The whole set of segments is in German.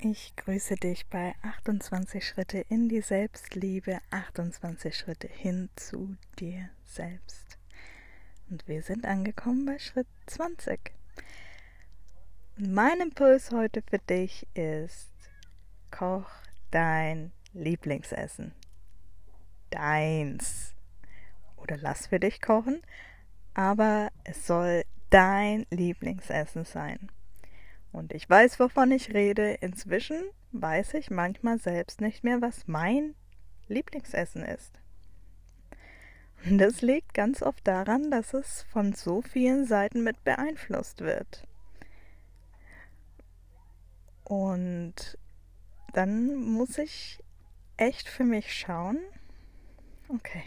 Ich grüße dich bei 28 Schritte in die Selbstliebe, 28 Schritte hin zu dir selbst. Und wir sind angekommen bei Schritt 20. Mein Impuls heute für dich ist, koch dein Lieblingsessen. Deins. Oder lass für dich kochen, aber es soll dein Lieblingsessen sein. Und ich weiß, wovon ich rede. Inzwischen weiß ich manchmal selbst nicht mehr, was mein Lieblingsessen ist. Und das liegt ganz oft daran, dass es von so vielen Seiten mit beeinflusst wird. Und dann muss ich echt für mich schauen, okay,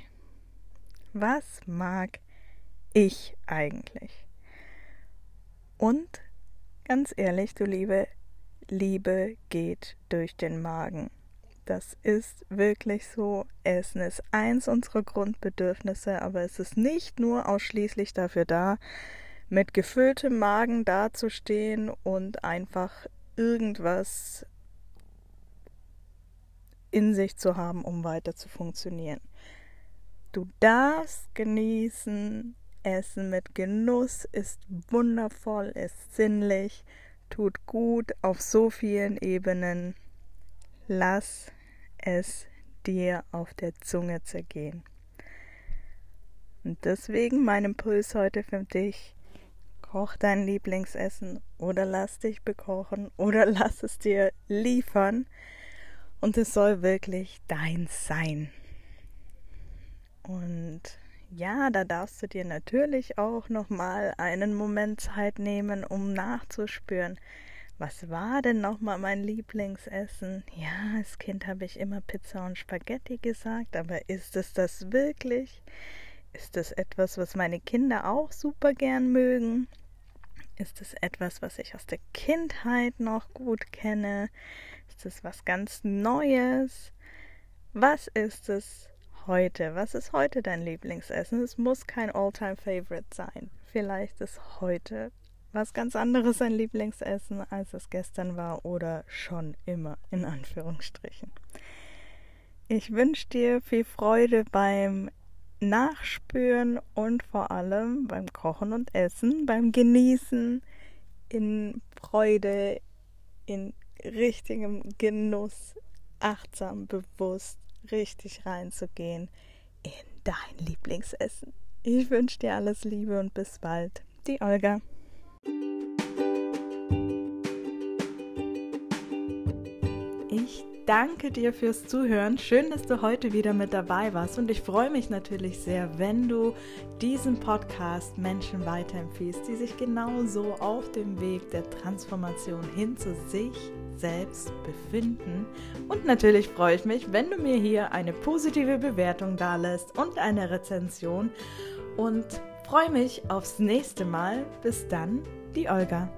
was mag ich eigentlich? Und Ganz ehrlich, du Liebe, Liebe geht durch den Magen. Das ist wirklich so. Essen ist eins unserer Grundbedürfnisse, aber es ist nicht nur ausschließlich dafür da, mit gefülltem Magen dazustehen und einfach irgendwas in sich zu haben, um weiter zu funktionieren. Du darfst genießen, Essen mit Genuss ist wundervoll, ist sinnlich, tut gut auf so vielen Ebenen. Lass es dir auf der Zunge zergehen. Und deswegen mein Impuls heute für dich. Koch dein Lieblingsessen oder lass dich bekochen oder lass es dir liefern. Und es soll wirklich dein sein. Und ja, da darfst du dir natürlich auch noch mal einen Moment Zeit nehmen, um nachzuspüren, was war denn noch mal mein Lieblingsessen? Ja, als Kind habe ich immer Pizza und Spaghetti gesagt, aber ist es das wirklich? Ist es etwas, was meine Kinder auch super gern mögen? Ist es etwas, was ich aus der Kindheit noch gut kenne? Ist es was ganz Neues? Was ist es, heute? Was ist heute dein Lieblingsessen? Es muss kein Alltime favorite sein. Vielleicht ist heute was ganz anderes ein Lieblingsessen, als es gestern war oder schon immer, in Anführungsstrichen. Ich wünsche dir viel Freude beim Nachspüren und vor allem beim Kochen und Essen, beim Genießen, in Freude, in richtigem Genuss, achtsam, bewusst richtig reinzugehen in dein Lieblingsessen. Ich wünsche dir alles Liebe und bis bald. Die Olga. Ich danke dir fürs Zuhören. Schön, dass du heute wieder mit dabei warst. Und ich freue mich natürlich sehr, wenn du diesen Podcast Menschen weiterempfiehlst, die sich genauso auf dem Weg der Transformation hin zu sich selbst befinden. Und natürlich freue ich mich, wenn du mir hier eine positive Bewertung da lässt und eine Rezension. Und freue mich aufs nächste Mal. Bis dann, die Olga.